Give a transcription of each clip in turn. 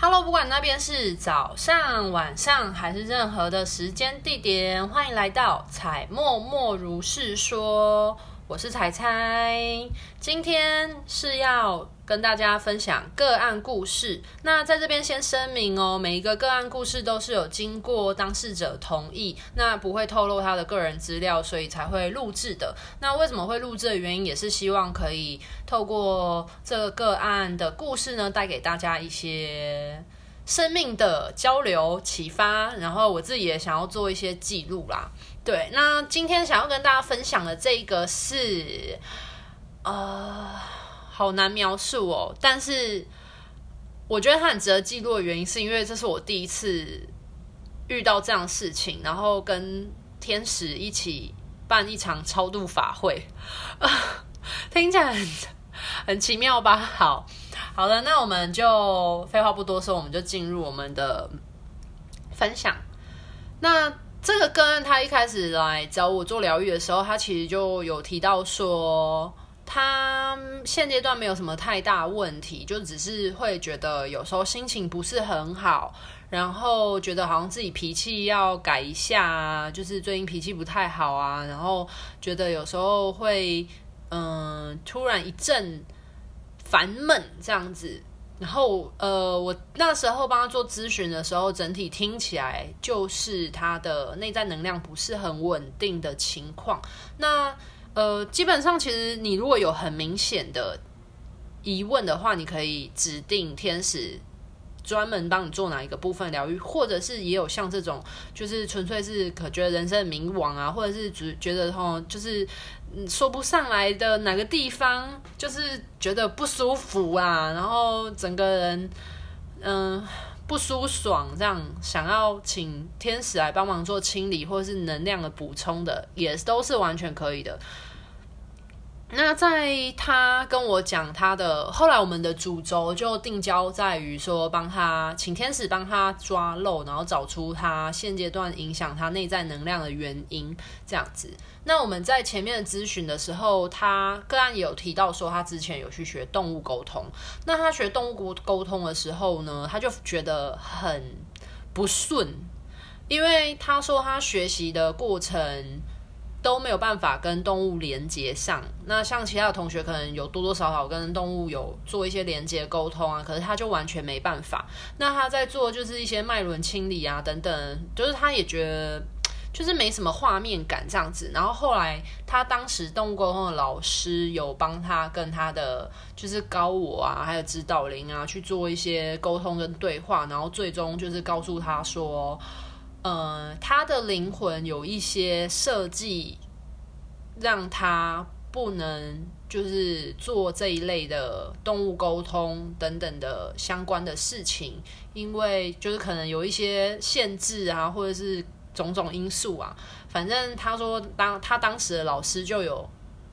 Hello，不管那边是早上、晚上还是任何的时间地点，欢迎来到彩默默如是说。我是彩彩，今天是要跟大家分享个案故事。那在这边先声明哦，每一个个案故事都是有经过当事者同意，那不会透露他的个人资料，所以才会录制的。那为什么会录制的原因，也是希望可以透过这个个案的故事呢，带给大家一些生命的交流启发，然后我自己也想要做一些记录啦。对，那今天想要跟大家分享的这个是，呃，好难描述哦。但是我觉得它很值得记录的原因，是因为这是我第一次遇到这样的事情，然后跟天使一起办一场超度法会，听起来很很奇妙吧？好，好了，那我们就废话不多说，我们就进入我们的分享。那。这个个案，他一开始来找我做疗愈的时候，他其实就有提到说，他现阶段没有什么太大问题，就只是会觉得有时候心情不是很好，然后觉得好像自己脾气要改一下啊，就是最近脾气不太好啊，然后觉得有时候会嗯，突然一阵烦闷这样子。然后，呃，我那时候帮他做咨询的时候，整体听起来就是他的内在能量不是很稳定的情况。那，呃，基本上其实你如果有很明显的疑问的话，你可以指定天使。专门帮你做哪一个部分疗愈，或者是也有像这种，就是纯粹是可觉得人生迷惘啊，或者是只觉得吼，就是说不上来的哪个地方，就是觉得不舒服啊，然后整个人嗯不舒爽，这样想要请天使来帮忙做清理，或者是能量的补充的，也都是完全可以的。那在他跟我讲他的后来，我们的主轴就定焦在于说，帮他请天使帮他抓漏，然后找出他现阶段影响他内在能量的原因，这样子。那我们在前面的咨询的时候，他个案也有提到说，他之前有去学动物沟通。那他学动物沟通的时候呢，他就觉得很不顺，因为他说他学习的过程。都没有办法跟动物连接上。那像其他的同学可能有多多少少跟动物有做一些连接沟通啊，可是他就完全没办法。那他在做就是一些脉轮清理啊等等，就是他也觉得就是没什么画面感这样子。然后后来他当时动物沟通的老师有帮他跟他的就是高我啊，还有指导灵啊去做一些沟通跟对话，然后最终就是告诉他说。呃，他的灵魂有一些设计，让他不能就是做这一类的动物沟通等等的相关的事情，因为就是可能有一些限制啊，或者是种种因素啊。反正他说当他当时的老师就有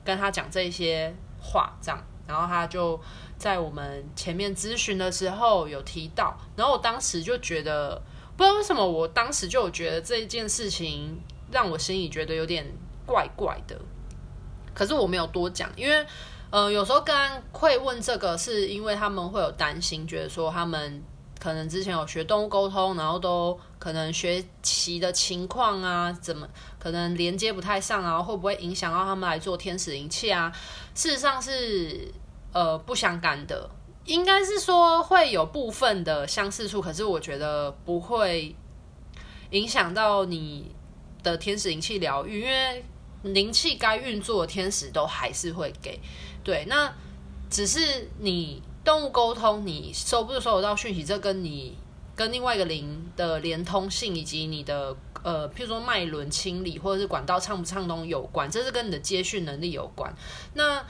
跟他讲这些话，这样，然后他就在我们前面咨询的时候有提到，然后我当时就觉得。不知道为什么，我当时就觉得这件事情让我心里觉得有点怪怪的。可是我没有多讲，因为呃，有时候跟会问这个，是因为他们会有担心，觉得说他们可能之前有学动物沟通，然后都可能学习的情况啊，怎么可能连接不太上啊，会不会影响到他们来做天使灵气啊？事实上是呃不相干的。应该是说会有部分的相似处，可是我觉得不会影响到你的天使灵气疗愈，因为灵气该运作的天使都还是会给。对，那只是你动物沟通，你收不收得到讯息，这跟你跟另外一个灵的连通性，以及你的呃，譬如说脉轮清理或者是管道畅不畅通有关，这是跟你的接续能力有关。那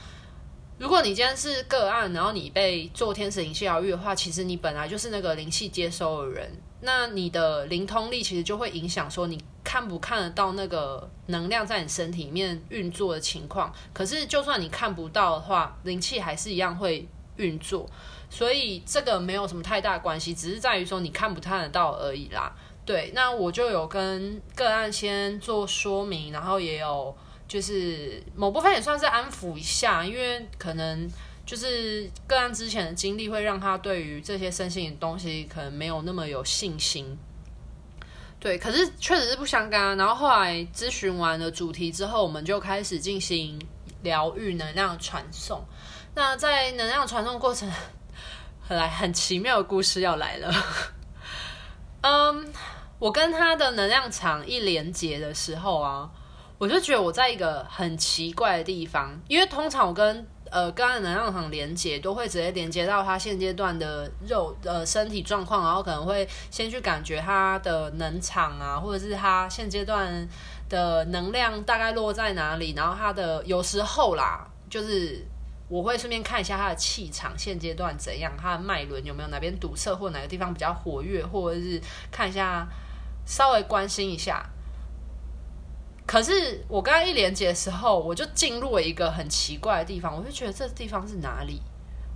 如果你今天是个案，然后你被做天使灵气疗愈的话，其实你本来就是那个灵气接收的人，那你的灵通力其实就会影响说你看不看得到那个能量在你身体里面运作的情况。可是就算你看不到的话，灵气还是一样会运作，所以这个没有什么太大关系，只是在于说你看不看得到而已啦。对，那我就有跟个案先做说明，然后也有。就是某部分也算是安抚一下，因为可能就是个案之前的经历会让他对于这些身心的东西可能没有那么有信心。对，可是确实是不相干。然后后来咨询完了主题之后，我们就开始进行疗愈能量传送。那在能量传送过程，很 来很奇妙的故事要来了。嗯，我跟他的能量场一连接的时候啊，我就觉得我在一个很奇怪的地方，因为通常我跟呃，个案能量场连接都会直接连接到他现阶段的肉呃身体状况，然后可能会先去感觉他的能场啊，或者是他现阶段的能量大概落在哪里，然后他的有时候啦，就是我会顺便看一下他的气场现阶段怎样，他的脉轮有没有哪边堵塞，或哪个地方比较活跃，或者是看一下稍微关心一下。可是我刚刚一连接的时候，我就进入了一个很奇怪的地方，我就觉得这地方是哪里？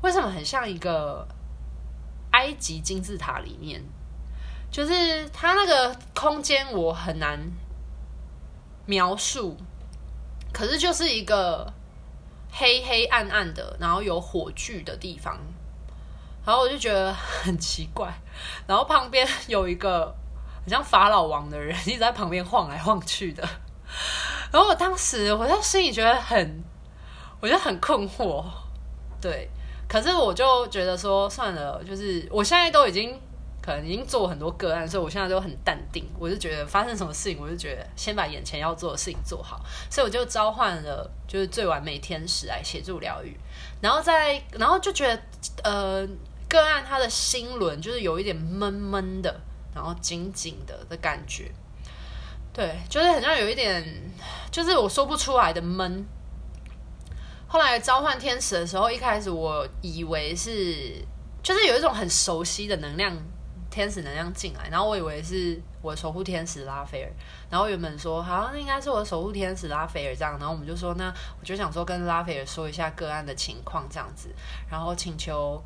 为什么很像一个埃及金字塔里面？就是它那个空间我很难描述，可是就是一个黑黑暗暗的，然后有火炬的地方，然后我就觉得很奇怪，然后旁边有一个很像法老王的人一直在旁边晃来晃去的。然后我当时我在心里觉得很，我觉得很困惑，对。可是我就觉得说算了，就是我现在都已经可能已经做很多个案，所以我现在都很淡定。我就觉得发生什么事情，我就觉得先把眼前要做的事情做好。所以我就召唤了就是最完美天使来协助疗愈。然后在然后就觉得呃个案他的心轮就是有一点闷闷的，然后紧紧的的感觉。对，就是好像有一点，就是我说不出来的闷。后来召唤天使的时候，一开始我以为是，就是有一种很熟悉的能量，天使能量进来，然后我以为是我守护天使拉斐尔，然后原本说好像应该是我的守护天使拉斐尔这样，然后我们就说那我就想说跟拉斐尔说一下个案的情况这样子，然后请求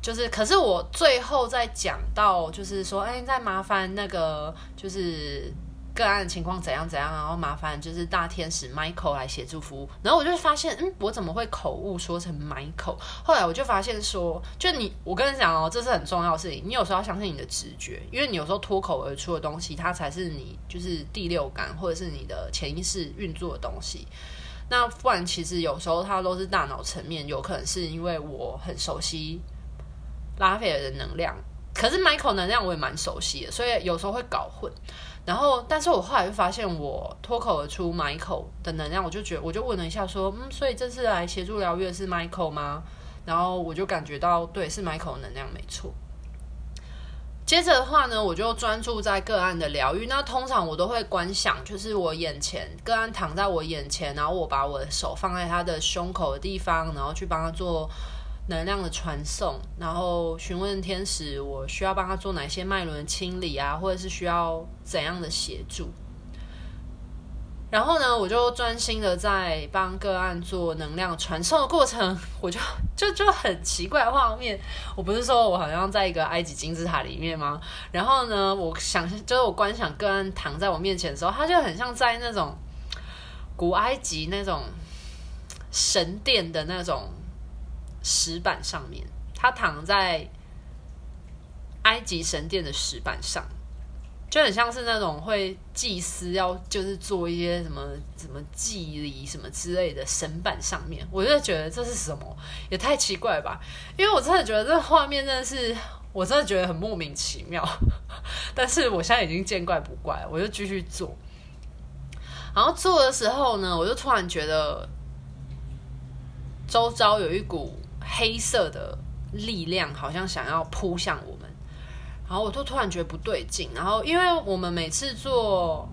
就是，可是我最后再讲到就是说，哎，再麻烦那个就是。个案的情况怎样怎样，然后麻烦就是大天使 Michael 来协助服务。然后我就发现，嗯，我怎么会口误说成 Michael？后来我就发现说，就你，我跟你讲哦，这是很重要的事情。你有时候要相信你的直觉，因为你有时候脱口而出的东西，它才是你就是第六感或者是你的潜意识运作的东西。那不然，其实有时候它都是大脑层面，有可能是因为我很熟悉拉斐尔的能量，可是 Michael 能量我也蛮熟悉的，所以有时候会搞混。然后，但是我后来就发现，我脱口而出 Michael 的能量，我就觉得，我就问了一下，说，嗯，所以这次来协助疗愈是 Michael 吗？然后我就感觉到，对，是 Michael 的能量，没错。接着的话呢，我就专注在个案的疗愈。那通常我都会观想，就是我眼前个案躺在我眼前，然后我把我的手放在他的胸口的地方，然后去帮他做。能量的传送，然后询问天使，我需要帮他做哪些脉轮清理啊，或者是需要怎样的协助？然后呢，我就专心的在帮个案做能量传送的过程，我就 就就很奇怪画面。我不是说我好像在一个埃及金字塔里面吗？然后呢，我想就是我观想个案躺在我面前的时候，他就很像在那种古埃及那种神殿的那种。石板上面，他躺在埃及神殿的石板上，就很像是那种会祭司要就是做一些什么什么祭礼什么之类的神板上面，我就觉得这是什么，也太奇怪吧！因为我真的觉得这画面真的是，我真的觉得很莫名其妙。但是我现在已经见怪不怪，我就继续做。然后做的时候呢，我就突然觉得周遭有一股。黑色的力量好像想要扑向我们，然后我就突然觉得不对劲。然后，因为我们每次做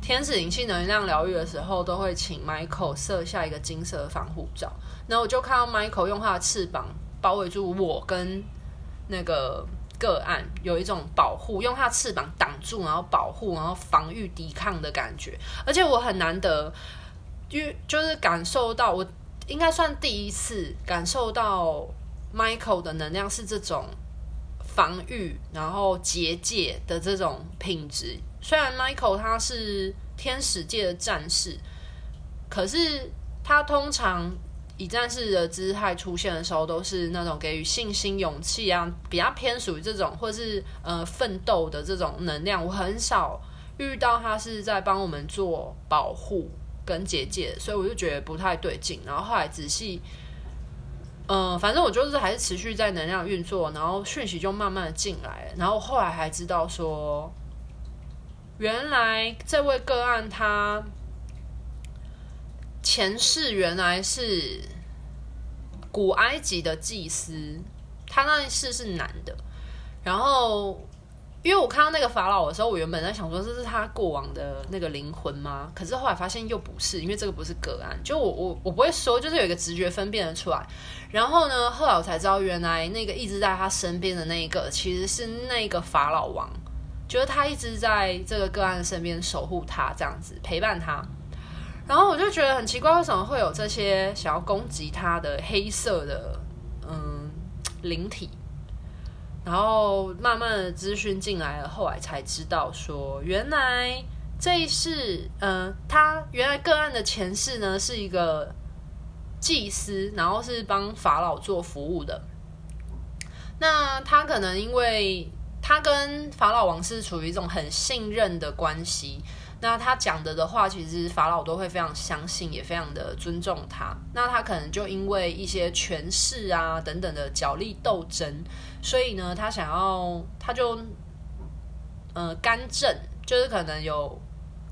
天使灵气能量疗愈的时候，都会请 Michael 设下一个金色的防护罩。然后我就看到 Michael 用他的翅膀包围住我跟那个个案，有一种保护，用他的翅膀挡住，然后保护，然后防御、抵抗的感觉。而且我很难得，就就是感受到我。应该算第一次感受到 Michael 的能量是这种防御，然后结界的这种品质。虽然 Michael 他是天使界的战士，可是他通常以战士的姿态出现的时候，都是那种给予信心、勇气啊，比较偏属于这种，或是呃奋斗的这种能量。我很少遇到他是在帮我们做保护跟结界，所以我就觉得不太对劲。然后后来仔细，嗯、反正我就是还是持续在能量运作，然后讯息就慢慢的进来。然后后来还知道说，原来这位个案他。前世原来是古埃及的祭司，他那一世是男的。然后，因为我看到那个法老的时候，我原本在想说这是他过往的那个灵魂吗？可是后来发现又不是，因为这个不是个案。就我我我不会说，就是有一个直觉分辨得出来。然后呢，后来我才知道，原来那个一直在他身边的那一个，其实是那个法老王，就是他一直在这个个案身边守护他，这样子陪伴他。然后我就觉得很奇怪，为什么会有这些想要攻击他的黑色的嗯灵体？然后慢慢的资讯进来了，后来才知道说，原来这一世，嗯，他原来个案的前世呢是一个祭司，然后是帮法老做服务的。那他可能因为他跟法老王是处于一种很信任的关系。那他讲的的话，其实法老都会非常相信，也非常的尊重他。那他可能就因为一些权势啊等等的角力斗争，所以呢，他想要他就呃干政，就是可能有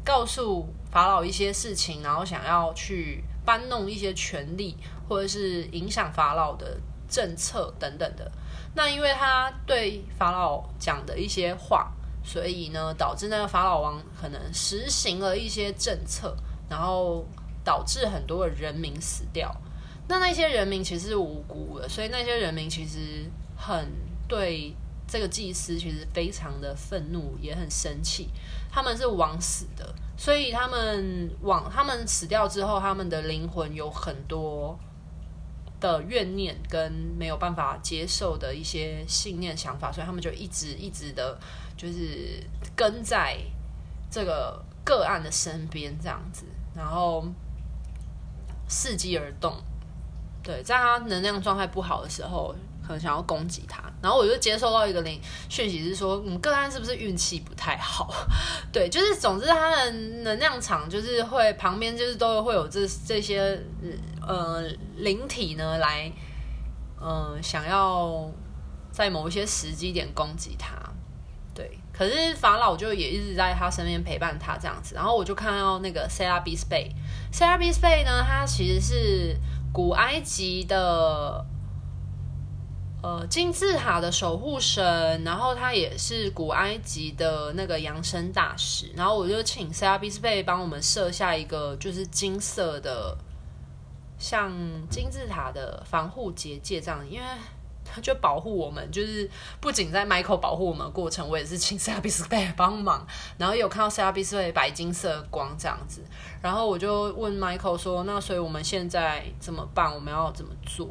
告诉法老一些事情，然后想要去搬弄一些权力，或者是影响法老的政策等等的。那因为他对法老讲的一些话。所以呢，导致那个法老王可能实行了一些政策，然后导致很多的人民死掉。那那些人民其实是无辜的，所以那些人民其实很对这个祭司其实非常的愤怒，也很生气。他们是枉死的，所以他们枉他们死掉之后，他们的灵魂有很多的怨念跟没有办法接受的一些信念想法，所以他们就一直一直的。就是跟在这个个案的身边这样子，然后伺机而动。对，在他能量状态不好的时候，可能想要攻击他。然后我就接收到一个灵讯息，是说，嗯，个案是不是运气不太好？对，就是总之他的能量场就是会旁边就是都会有这这些呃灵体呢来，呃，想要在某一些时机点攻击他。对，可是法老就也一直在他身边陪伴他这样子，然后我就看到那个 Serapis Bey，Serapis Bey 呢，他其实是古埃及的呃金字塔的守护神，然后他也是古埃及的那个扬升大使，然后我就请 Serapis Bey 帮我们设下一个就是金色的像金字塔的防护结界这样，因为它。就保护我们，就是不仅在 Michael 保护我们的过程，我也是请 C R B S B 帮忙，然后有看到 C R B S B 白金色光这样子，然后我就问 Michael 说：“那所以我们现在怎么办？我们要怎么做？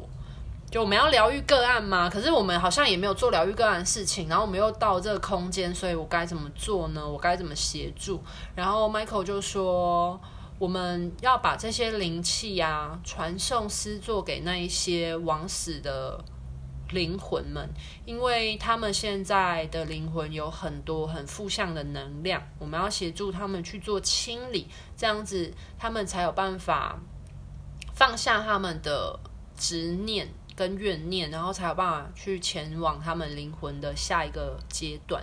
就我们要疗愈个案吗？可是我们好像也没有做疗愈个案的事情，然后我们又到这个空间，所以我该怎么做呢？我该怎么协助？”然后 Michael 就说：“我们要把这些灵气啊传送施作给那一些往死的。”灵魂们，因为他们现在的灵魂有很多很负向的能量，我们要协助他们去做清理，这样子他们才有办法放下他们的执念跟怨念，然后才有办法去前往他们灵魂的下一个阶段。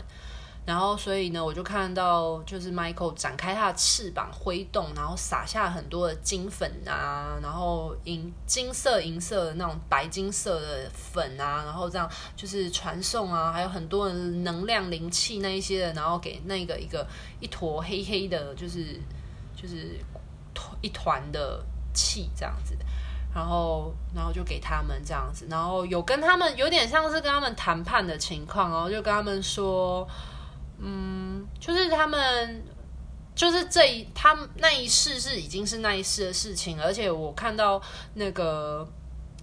然后，所以呢，我就看到，就是 Michael 展开他的翅膀挥动，然后撒下很多的金粉啊，然后银金色、银色的那种白金色的粉啊，然后这样就是传送啊，还有很多的能量灵气那一些的，然后给那个一个一坨黑黑的，就是就是一团的气这样子，然后然后就给他们这样子，然后有跟他们有点像是跟他们谈判的情况哦，就跟他们说。嗯，就是他们，就是这一他那一世是已经是那一世的事情，而且我看到那个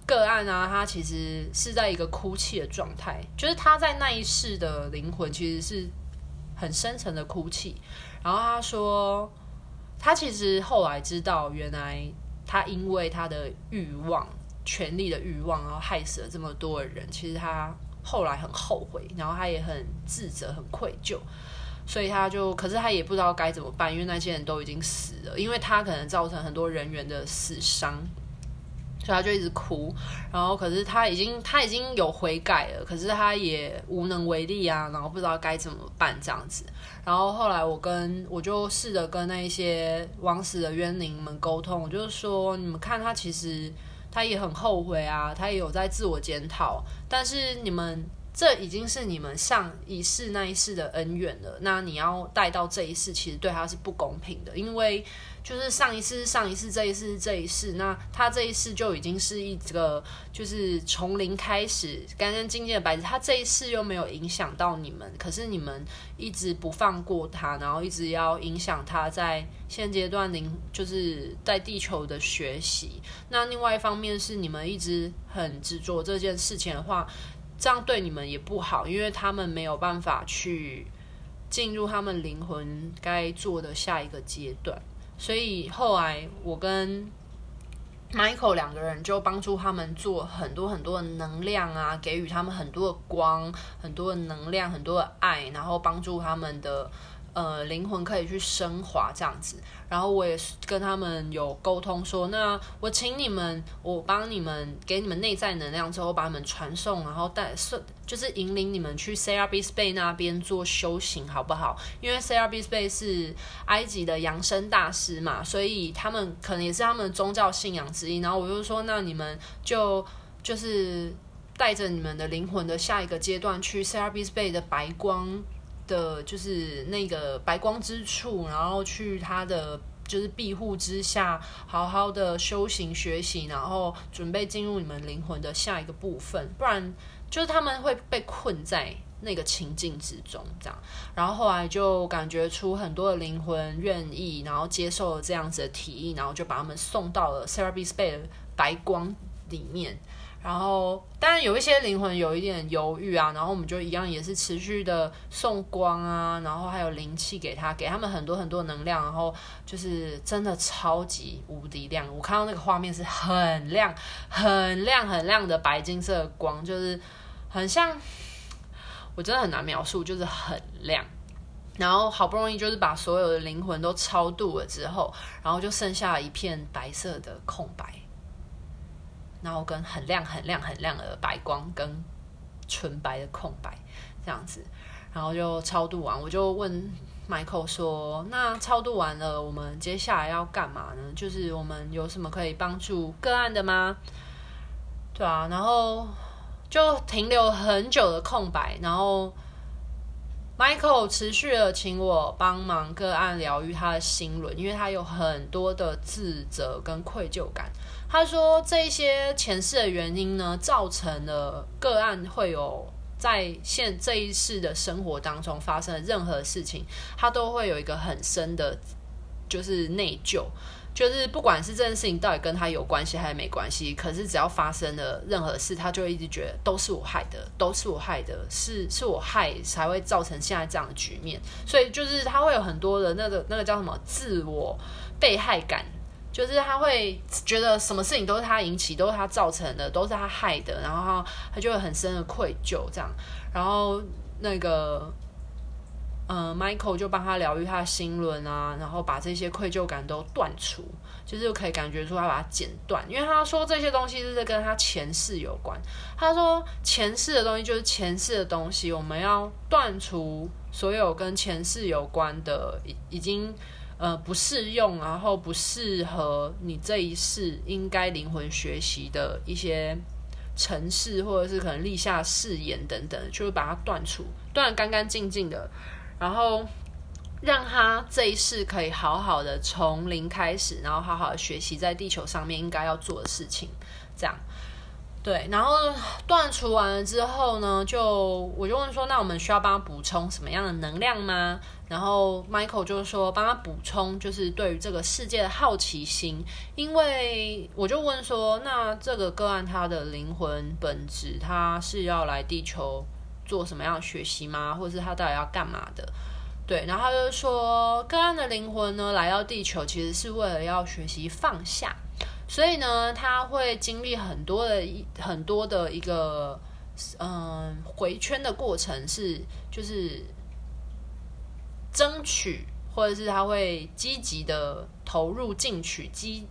个案啊，他其实是在一个哭泣的状态，就是他在那一世的灵魂其实是很深沉的哭泣。然后他说，他其实后来知道，原来他因为他的欲望权力的欲望，然后害死了这么多的人。其实他后来很后悔，然后他也很自责、很愧疚，所以他就，可是他也不知道该怎么办，因为那些人都已经死了，因为他可能造成很多人员的死伤。所以他就一直哭，然后可是他已经他已经有悔改了，可是他也无能为力啊，然后不知道该怎么办这样子。然后后来我跟我就试着跟那些枉死的冤灵们沟通，我就是说，你们看他其实他也很后悔啊，他也有在自我检讨，但是你们这已经是你们上一世那一世的恩怨了，那你要带到这一世，其实对他是不公平的，因为。就是上一世，上一世，这一世，这一世，那他这一世就已经是一个，就是从零开始，干干净净的白纸。他这一世又没有影响到你们，可是你们一直不放过他，然后一直要影响他在现阶段零，就是在地球的学习。那另外一方面是你们一直很执着这件事情的话，这样对你们也不好，因为他们没有办法去进入他们灵魂该做的下一个阶段。所以后来我跟 Michael 两个人就帮助他们做很多很多的能量啊，给予他们很多的光、很多的能量、很多的爱，然后帮助他们的。呃，灵魂可以去升华这样子，然后我也是跟他们有沟通说，那我请你们，我帮你们给你们内在能量之后，把你们传送，然后带是就是引领你们去 CRB Space 那边做修行，好不好？因为 CRB Space 是埃及的扬升大师嘛，所以他们可能也是他们宗教信仰之一。然后我就说，那你们就就是带着你们的灵魂的下一个阶段去 CRB Space 的白光。的就是那个白光之处，然后去他的就是庇护之下，好好的修行学习，然后准备进入你们灵魂的下一个部分，不然就是他们会被困在那个情境之中，这样。然后后来就感觉出很多的灵魂愿意，然后接受了这样子的提议，然后就把他们送到了 Serapis Bay 的白光里面。然后，当然有一些灵魂有一点犹豫啊，然后我们就一样也是持续的送光啊，然后还有灵气给他，给他们很多很多能量，然后就是真的超级无敌亮。我看到那个画面是很亮、很亮、很亮的白金色的光，就是很像，我真的很难描述，就是很亮。然后好不容易就是把所有的灵魂都超度了之后，然后就剩下一片白色的空白。然后跟很亮很亮很亮的白光跟纯白的空白这样子，然后就超度完，我就问 Michael 说：“那超度完了，我们接下来要干嘛呢？就是我们有什么可以帮助个案的吗？”对啊，然后就停留很久的空白，然后 Michael 持续的请我帮忙个案疗愈他的心轮，因为他有很多的自责跟愧疚感。他说：“这些前世的原因呢，造成了个案会有在现这一世的生活当中发生的任何事情，他都会有一个很深的，就是内疚，就是不管是这件事情到底跟他有关系还是没关系，可是只要发生了任何事，他就会一直觉得都是我害的，都是我害的，是是我害才会造成现在这样的局面，所以就是他会有很多的那个那个叫什么自我被害感。”就是他会觉得什么事情都是他引起，都是他造成的，都是他害的，然后他就会很深的愧疚这样。然后那个，呃，Michael 就帮他疗愈他的心轮啊，然后把这些愧疚感都断除，就是可以感觉出他把它剪断，因为他说这些东西是跟他前世有关。他说前世的东西就是前世的东西，我们要断除所有跟前世有关的，已已经。呃，不适用，然后不适合你这一世应该灵魂学习的一些程式，或者是可能立下誓言等等，就会把它断除，断得干干净净的，然后让他这一世可以好好的从零开始，然后好好的学习在地球上面应该要做的事情，这样。对，然后断除完了之后呢，就我就问说，那我们需要帮他补充什么样的能量吗？然后 Michael 就说，帮他补充就是对于这个世界的好奇心，因为我就问说，那这个个案他的灵魂本质，他是要来地球做什么样的学习吗？或者是他到底要干嘛的？对，然后他就说，个案的灵魂呢，来到地球其实是为了要学习放下。所以呢，他会经历很多的一很多的一个嗯回圈的过程，是就是争取，或者是他会积极的投入进取，积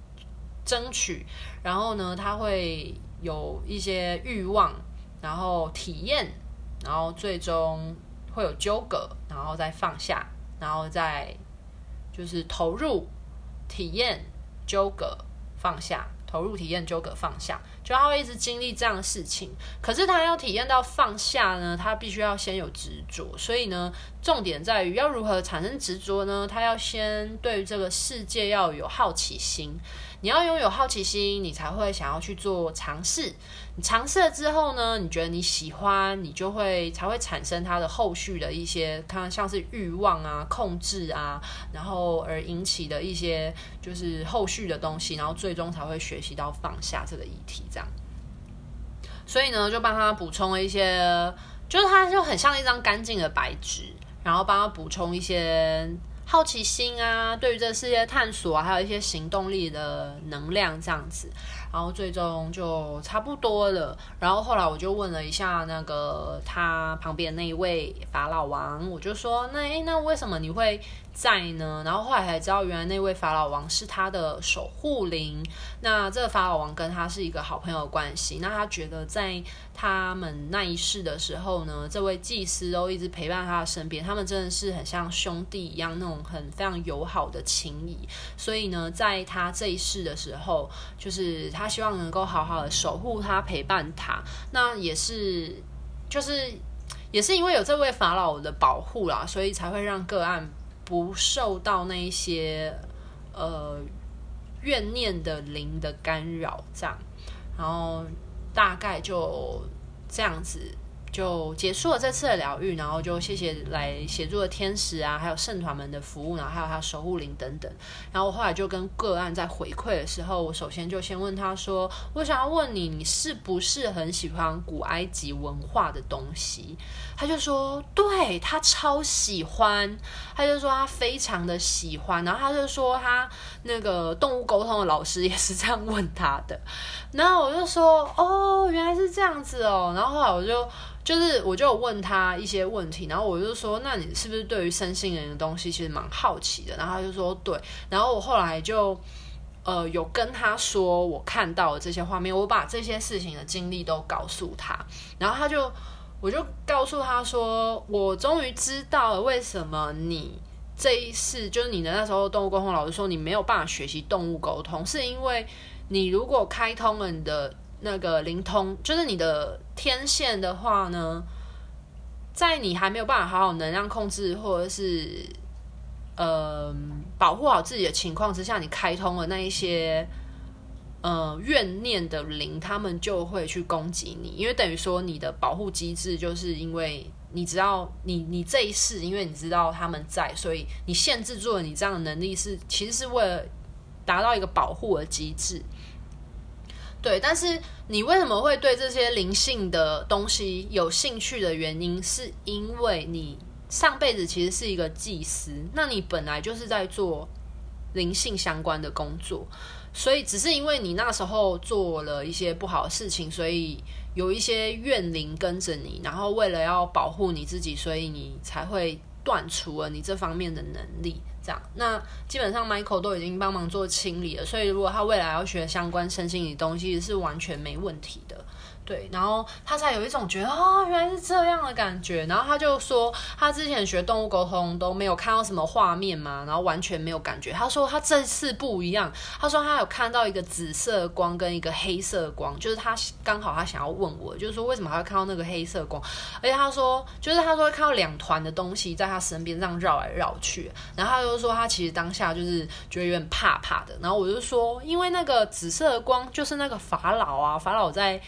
争取，然后呢，他会有一些欲望，然后体验，然后最终会有纠葛，然后再放下，然后再就是投入体验纠葛。放下，投入体验，纠葛放下，就他会一直经历这样的事情。可是他要体验到放下呢，他必须要先有执着。所以呢，重点在于要如何产生执着呢？他要先对于这个世界要有好奇心。你要拥有好奇心，你才会想要去做尝试。你尝试了之后呢，你觉得你喜欢，你就会才会产生它的后续的一些，看像是欲望啊、控制啊，然后而引起的一些就是后续的东西，然后最终才会学习到放下这个议题。这样，所以呢，就帮他补充了一些，就是他就很像一张干净的白纸，然后帮他补充一些。好奇心啊，对于这世界探索啊，还有一些行动力的能量这样子，然后最终就差不多了。然后后来我就问了一下那个他旁边那一位法老王，我就说，那诶，那为什么你会在呢？然后后来才知道，原来那位法老王是他的守护灵。那这个法老王跟他是一个好朋友关系。那他觉得在他们那一世的时候呢，这位祭司都一直陪伴他的身边，他们真的是很像兄弟一样那种很非常友好的情谊。所以呢，在他这一世的时候，就是他希望能够好好的守护他，陪伴他。那也是，就是也是因为有这位法老的保护啦，所以才会让个案不受到那一些呃怨念的灵的干扰，这样，然后。大概就这样子就结束了这次的疗愈，然后就谢谢来协助的天使啊，还有圣团们的服务，然后还有他守护灵等等。然后我后来就跟个案在回馈的时候，我首先就先问他说：“我想要问你，你是不是很喜欢古埃及文化的东西？”他就说：“对，他超喜欢。”他就说他非常的喜欢。然后他就说他那个动物沟通的老师也是这样问他的。然后我就说：“哦，原来是这样子哦。”然后后来我就。就是我就问他一些问题，然后我就说，那你是不是对于身心灵的东西其实蛮好奇的？然后他就说对，然后我后来就呃有跟他说我看到的这些画面，我把这些事情的经历都告诉他，然后他就我就告诉他说，我终于知道了为什么你这一世就是你的那时候动物沟通老师说你没有办法学习动物沟通，是因为你如果开通了你的。那个灵通就是你的天线的话呢，在你还没有办法好好能量控制或者是呃保护好自己的情况之下，你开通了那一些呃怨念的灵，他们就会去攻击你，因为等于说你的保护机制就是因为你知道你你这一世，因为你知道他们在，所以你限制住了你这样的能力是其实是为了达到一个保护的机制。对，但是你为什么会对这些灵性的东西有兴趣的原因，是因为你上辈子其实是一个祭司，那你本来就是在做灵性相关的工作，所以只是因为你那时候做了一些不好的事情，所以有一些怨灵跟着你，然后为了要保护你自己，所以你才会断除了你这方面的能力。这样，那基本上 Michael 都已经帮忙做清理了，所以如果他未来要学相关身心理东西，是完全没问题。对，然后他才有一种觉得、哦，原来是这样的感觉。然后他就说，他之前学动物沟通都没有看到什么画面嘛，然后完全没有感觉。他说他这次不一样，他说他有看到一个紫色光跟一个黑色光，就是他刚好他想要问我，就是说为什么他会看到那个黑色光，而且他说就是他说看到两团的东西在他身边这样绕来绕去，然后他就说他其实当下就是觉得有点怕怕的。然后我就说，因为那个紫色光就是那个法老啊，法老在。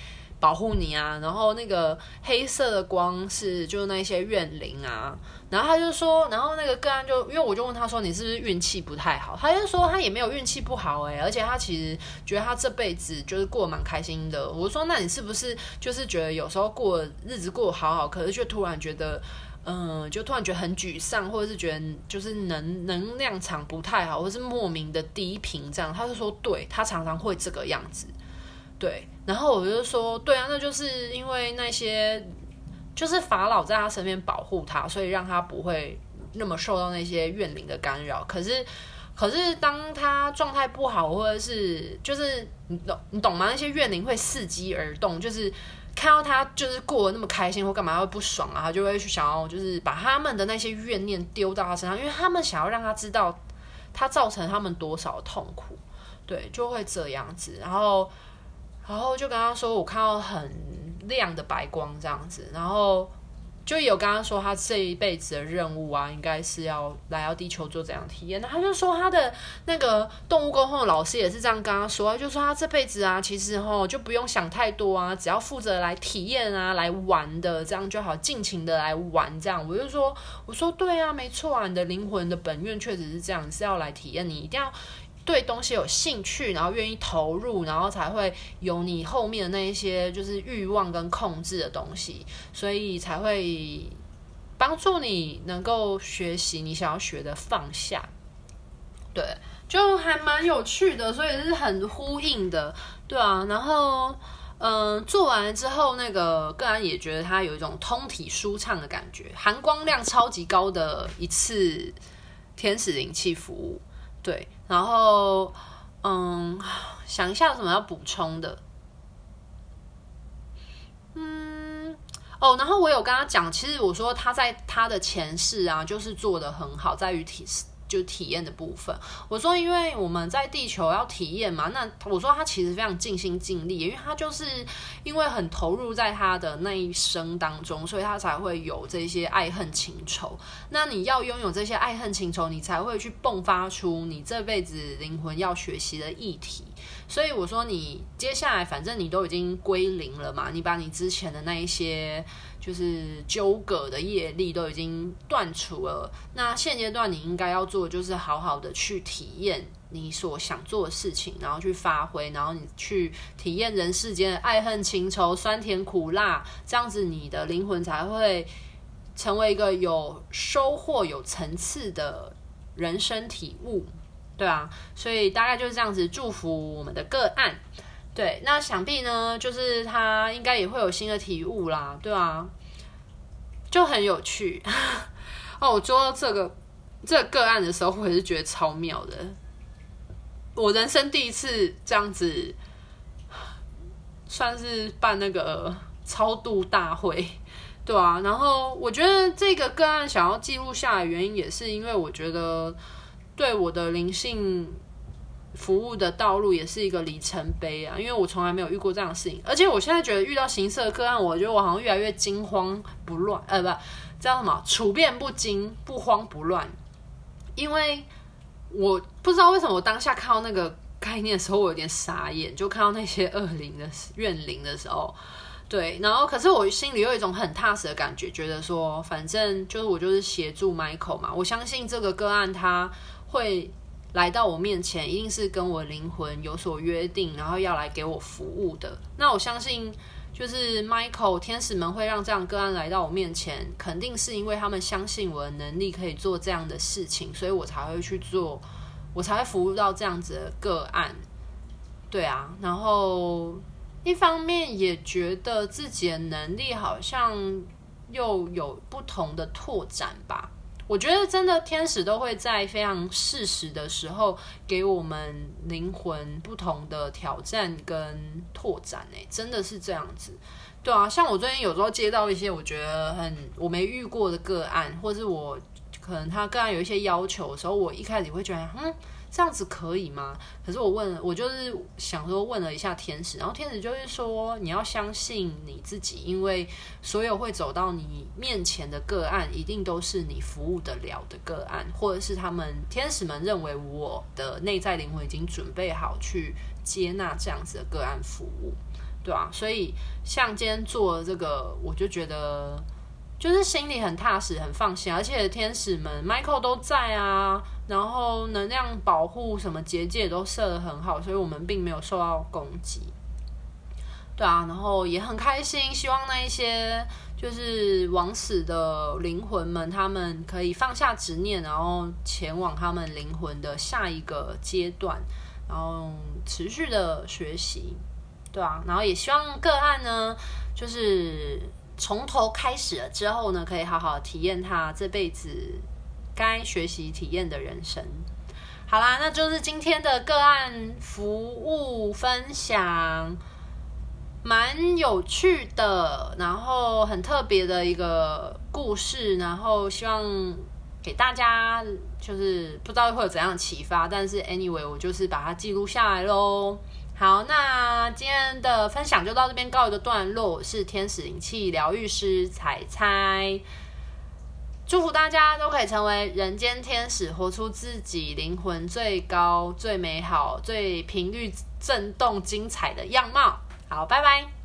保护你啊，然后那个黑色的光是就是那些怨灵啊，然后他就说，然后那个个案就因为我就问他说，你是不是运气不太好？他就说他也没有运气不好哎、欸，而且他其实觉得他这辈子就是过得蛮开心的。我说那你是不是就是觉得有时候过日子过得好好，可是却突然觉得嗯，就突然觉得很沮丧，或者是觉得就是能能量场不太好，或是莫名的低频这样。他就说，对，他常常会这个样子，对。然后我就说，对啊，那就是因为那些就是法老在他身边保护他，所以让他不会那么受到那些怨灵的干扰。可是，可是当他状态不好，或者是就是你懂你懂吗？那些怨灵会伺机而动，就是。看到他就是过得那么开心或干嘛会不爽啊，他就会去想要就是把他们的那些怨念丢到他身上，因为他们想要让他知道他造成他们多少痛苦，对，就会这样子，然后然后就跟他说，我看到很亮的白光这样子，然后。就有跟他说他这一辈子的任务啊，应该是要来到地球做这样体验。他就说他的那个动物沟通的老师也是这样跟他说，就说他这辈子啊，其实齁就不用想太多啊，只要负责来体验啊，来玩的这样就好，尽情的来玩这样。我就说，我说对啊，没错啊，你的灵魂的本愿确实是这样，是要来体验，你一定要。对东西有兴趣，然后愿意投入，然后才会有你后面的那一些就是欲望跟控制的东西，所以才会帮助你能够学习你想要学的放下。对，就还蛮有趣的，所以是很呼应的，对啊。然后，嗯，做完之后，那个个人也觉得他有一种通体舒畅的感觉，含光量超级高的一次天使灵气服务。对，然后，嗯，想一下有什么要补充的，嗯，哦，然后我有跟他讲，其实我说他在他的前世啊，就是做的很好，在于体就体验的部分，我说，因为我们在地球要体验嘛，那我说他其实非常尽心尽力，因为他就是因为很投入在他的那一生当中，所以他才会有这些爱恨情仇。那你要拥有这些爱恨情仇，你才会去迸发出你这辈子灵魂要学习的议题。所以我说，你接下来反正你都已经归零了嘛，你把你之前的那一些。就是纠葛的业力都已经断除了，那现阶段你应该要做就是好好的去体验你所想做的事情，然后去发挥，然后你去体验人世间的爱恨情仇、酸甜苦辣，这样子你的灵魂才会成为一个有收获、有层次的人生体悟，对啊，所以大概就是这样子，祝福我们的个案。对，那想必呢，就是他应该也会有新的体悟啦，对啊，就很有趣 哦。我做到这个这个个案的时候，我也是觉得超妙的。我人生第一次这样子，算是办那个超度大会，对啊。然后我觉得这个个案想要记录下来原因，也是因为我觉得对我的灵性。服务的道路也是一个里程碑啊，因为我从来没有遇过这样的事情，而且我现在觉得遇到形色个案，我觉得我好像越来越惊慌不乱，呃，不，叫什么？处变不惊，不慌不乱。因为我不知道为什么我当下看到那个概念的时候，我有点傻眼，就看到那些恶灵的怨灵的时候，对，然后可是我心里有一种很踏实的感觉，觉得说，反正就是我就是协助 Michael 嘛，我相信这个个案他会。来到我面前，一定是跟我灵魂有所约定，然后要来给我服务的。那我相信，就是 Michael 天使们会让这样个案来到我面前，肯定是因为他们相信我的能力可以做这样的事情，所以我才会去做，我才会服务到这样子的个案。对啊，然后一方面也觉得自己的能力好像又有不同的拓展吧。我觉得真的天使都会在非常适时的时候给我们灵魂不同的挑战跟拓展，哎，真的是这样子，对啊，像我最近有时候接到一些我觉得很我没遇过的个案，或是我可能他个案有一些要求的时候，我一开始会觉得，嗯。这样子可以吗？可是我问，我就是想说问了一下天使，然后天使就是说你要相信你自己，因为所有会走到你面前的个案，一定都是你服务得了的个案，或者是他们天使们认为我的内在灵魂已经准备好去接纳这样子的个案服务，对啊，所以像今天做这个，我就觉得。就是心里很踏实、很放心，而且天使们 Michael 都在啊，然后能量保护什么结界都设得很好，所以我们并没有受到攻击。对啊，然后也很开心，希望那一些就是枉死的灵魂们，他们可以放下执念，然后前往他们灵魂的下一个阶段，然后持续的学习，对啊，然后也希望个案呢，就是从头开始了之后呢，可以好好体验他这辈子该学习体验的人生。好啦，那就是今天的个案服务分享，蛮有趣的，然后很特别的一个故事，然后希望给大家就是不知道会有怎样启发，但是 anyway 我就是把它记录下来喽。好，那今天的分享就到这边告一个段落。我是天使灵气疗愈师彩彩。祝福大家都可以成为人间天使，活出自己灵魂最高、最美好、最频率震动、精彩的样貌。好，拜拜。